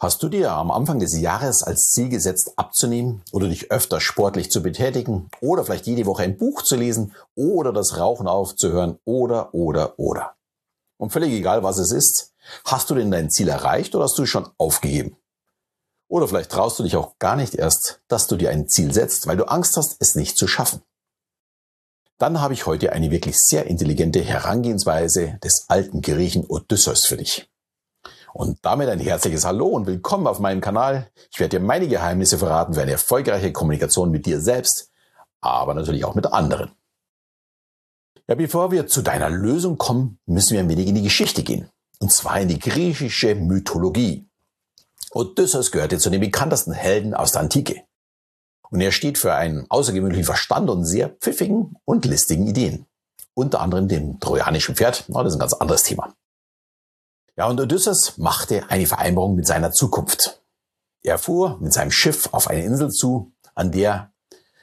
Hast du dir am Anfang des Jahres als Ziel gesetzt, abzunehmen oder dich öfter sportlich zu betätigen oder vielleicht jede Woche ein Buch zu lesen oder das Rauchen aufzuhören oder, oder, oder? Und völlig egal, was es ist, hast du denn dein Ziel erreicht oder hast du schon aufgegeben? Oder vielleicht traust du dich auch gar nicht erst, dass du dir ein Ziel setzt, weil du Angst hast, es nicht zu schaffen. Dann habe ich heute eine wirklich sehr intelligente Herangehensweise des alten Griechen Odysseus für dich. Und damit ein herzliches Hallo und willkommen auf meinem Kanal. Ich werde dir meine Geheimnisse verraten für eine erfolgreiche Kommunikation mit dir selbst, aber natürlich auch mit anderen. Ja, bevor wir zu deiner Lösung kommen, müssen wir ein wenig in die Geschichte gehen. Und zwar in die griechische Mythologie. Odysseus gehörte zu den bekanntesten Helden aus der Antike. Und er steht für einen außergewöhnlichen Verstand und sehr pfiffigen und listigen Ideen. Unter anderem dem trojanischen Pferd. das ist ein ganz anderes Thema. Ja, und Odysseus machte eine Vereinbarung mit seiner Zukunft. Er fuhr mit seinem Schiff auf eine Insel zu, an der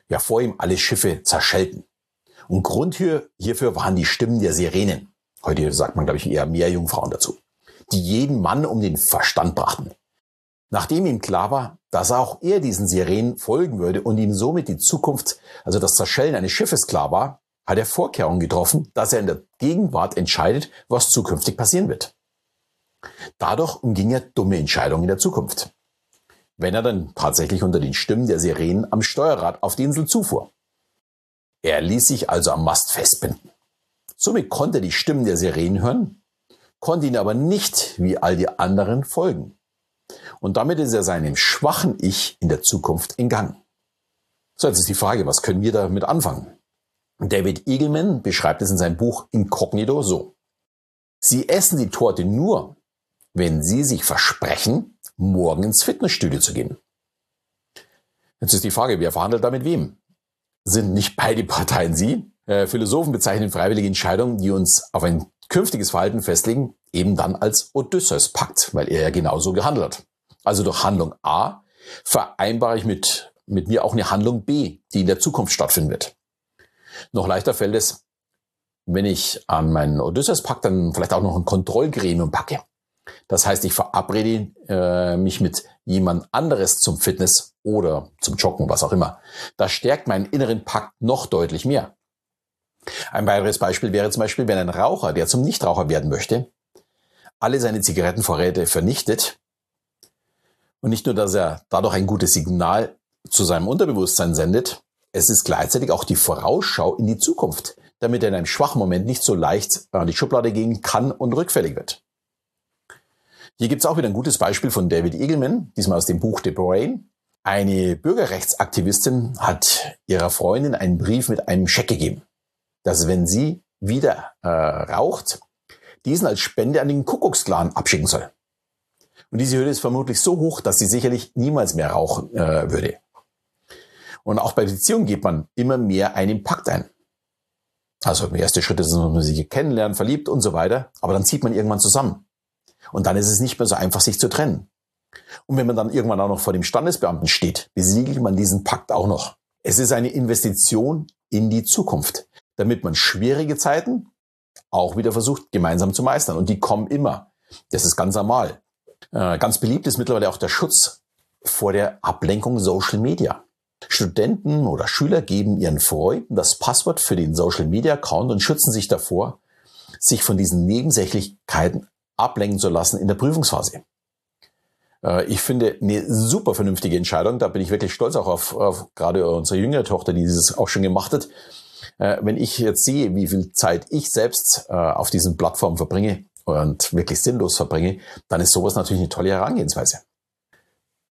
ja vor ihm alle Schiffe zerschellten. Und Grund hier, hierfür waren die Stimmen der Sirenen. Heute sagt man, glaube ich, eher mehr Jungfrauen dazu, die jeden Mann um den Verstand brachten. Nachdem ihm klar war, dass auch er diesen Sirenen folgen würde und ihm somit die Zukunft, also das Zerschellen eines Schiffes klar war, hat er Vorkehrungen getroffen, dass er in der Gegenwart entscheidet, was zukünftig passieren wird. Dadurch umging er dumme Entscheidungen in der Zukunft. Wenn er dann tatsächlich unter den Stimmen der Sirenen am Steuerrad auf die Insel zufuhr. Er ließ sich also am Mast festbinden. Somit konnte er die Stimmen der Sirenen hören, konnte ihnen aber nicht wie all die anderen folgen. Und damit ist er seinem schwachen Ich in der Zukunft entgangen. So, jetzt ist die Frage, was können wir damit anfangen? David Eagleman beschreibt es in seinem Buch Incognito so. Sie essen die Torte nur, wenn Sie sich versprechen, morgen ins Fitnessstudio zu gehen. Jetzt ist die Frage, wer verhandelt da mit wem? Sind nicht beide Parteien Sie? Äh, Philosophen bezeichnen freiwillige Entscheidungen, die uns auf ein künftiges Verhalten festlegen, eben dann als Odysseus-Pakt, weil er ja genauso gehandelt hat. Also durch Handlung A vereinbare ich mit, mit mir auch eine Handlung B, die in der Zukunft stattfinden wird. Noch leichter fällt es, wenn ich an meinen Odysseus-Pakt dann vielleicht auch noch ein Kontrollgremium packe. Das heißt, ich verabrede äh, mich mit jemand anderes zum Fitness oder zum Joggen, was auch immer. Das stärkt meinen inneren Pakt noch deutlich mehr. Ein weiteres Beispiel wäre zum Beispiel, wenn ein Raucher, der zum Nichtraucher werden möchte, alle seine Zigarettenvorräte vernichtet und nicht nur, dass er dadurch ein gutes Signal zu seinem Unterbewusstsein sendet, es ist gleichzeitig auch die Vorausschau in die Zukunft, damit er in einem schwachen Moment nicht so leicht an die Schublade gehen kann und rückfällig wird. Hier gibt es auch wieder ein gutes Beispiel von David Eagleman, diesmal aus dem Buch The Brain. Eine Bürgerrechtsaktivistin hat ihrer Freundin einen Brief mit einem Scheck gegeben, dass wenn sie wieder äh, raucht, diesen als Spende an den Kuckucksklan abschicken soll. Und diese Hürde ist vermutlich so hoch, dass sie sicherlich niemals mehr rauchen äh, würde. Und auch bei Beziehungen geht man immer mehr einen Pakt ein. Also der erste Schritt ist, dass man sich kennenlernt, verliebt und so weiter. Aber dann zieht man irgendwann zusammen. Und dann ist es nicht mehr so einfach, sich zu trennen. Und wenn man dann irgendwann auch noch vor dem Standesbeamten steht, besiegelt man diesen Pakt auch noch. Es ist eine Investition in die Zukunft, damit man schwierige Zeiten auch wieder versucht, gemeinsam zu meistern. Und die kommen immer. Das ist ganz normal. Äh, ganz beliebt ist mittlerweile auch der Schutz vor der Ablenkung Social Media. Studenten oder Schüler geben ihren Freunden das Passwort für den Social Media Account und schützen sich davor, sich von diesen Nebensächlichkeiten ablenken zu lassen in der Prüfungsphase. Äh, ich finde eine super vernünftige Entscheidung. Da bin ich wirklich stolz auch auf, auf gerade unsere jüngere Tochter, die dieses auch schon gemacht hat. Äh, wenn ich jetzt sehe, wie viel Zeit ich selbst äh, auf diesen Plattformen verbringe und wirklich sinnlos verbringe, dann ist sowas natürlich eine tolle Herangehensweise.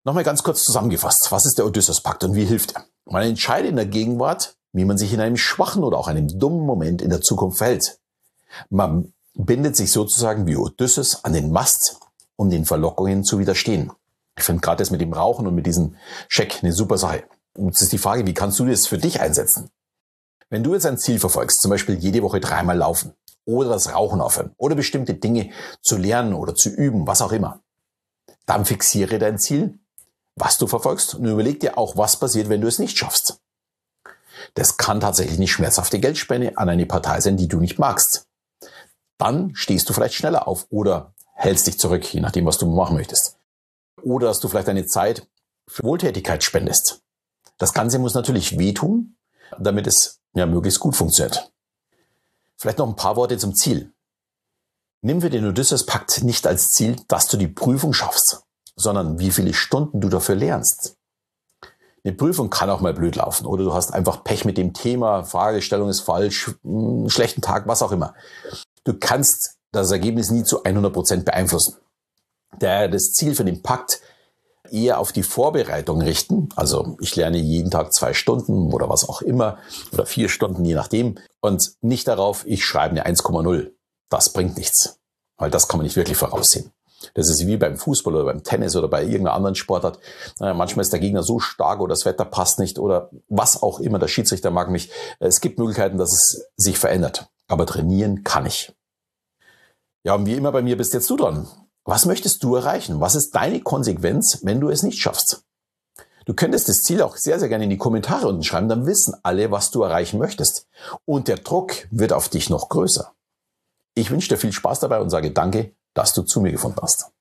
Nochmal ganz kurz zusammengefasst. Was ist der Odysseus-Pakt und wie hilft er? Man entscheidet in der Gegenwart, wie man sich in einem schwachen oder auch einem dummen Moment in der Zukunft verhält. Man bindet sich sozusagen wie Odysseus an den Mast, um den Verlockungen zu widerstehen. Ich finde gerade das mit dem Rauchen und mit diesem Scheck eine super Sache. Und jetzt ist die Frage, wie kannst du das für dich einsetzen? Wenn du jetzt ein Ziel verfolgst, zum Beispiel jede Woche dreimal laufen oder das Rauchen aufhören oder bestimmte Dinge zu lernen oder zu üben, was auch immer, dann fixiere dein Ziel, was du verfolgst und überleg dir auch, was passiert, wenn du es nicht schaffst. Das kann tatsächlich eine schmerzhafte Geldspende an eine Partei sein, die du nicht magst dann stehst du vielleicht schneller auf oder hältst dich zurück, je nachdem, was du machen möchtest. oder dass du vielleicht deine Zeit für Wohltätigkeit spendest. Das Ganze muss natürlich wehtun, damit es ja möglichst gut funktioniert. Vielleicht noch ein paar Worte zum Ziel. Nimm für den Odysseus-Pakt nicht als Ziel, dass du die Prüfung schaffst, sondern wie viele Stunden du dafür lernst. Eine Prüfung kann auch mal blöd laufen oder du hast einfach Pech mit dem Thema, Fragestellung ist falsch, einen schlechten Tag, was auch immer. Du kannst das Ergebnis nie zu 100 Prozent beeinflussen. Daher das Ziel für den Pakt eher auf die Vorbereitung richten. Also ich lerne jeden Tag zwei Stunden oder was auch immer oder vier Stunden, je nachdem. Und nicht darauf, ich schreibe eine 1,0. Das bringt nichts, weil das kann man nicht wirklich voraussehen. Das ist wie beim Fußball oder beim Tennis oder bei irgendeiner anderen Sportart. manchmal ist der Gegner so stark oder das Wetter passt nicht oder was auch immer. Der Schiedsrichter mag mich. Es gibt Möglichkeiten, dass es sich verändert. Aber trainieren kann ich. Ja, und wie immer bei mir bist jetzt du dran. Was möchtest du erreichen? Was ist deine Konsequenz, wenn du es nicht schaffst? Du könntest das Ziel auch sehr, sehr gerne in die Kommentare unten schreiben, dann wissen alle, was du erreichen möchtest. Und der Druck wird auf dich noch größer. Ich wünsche dir viel Spaß dabei und sage danke, dass du zu mir gefunden hast.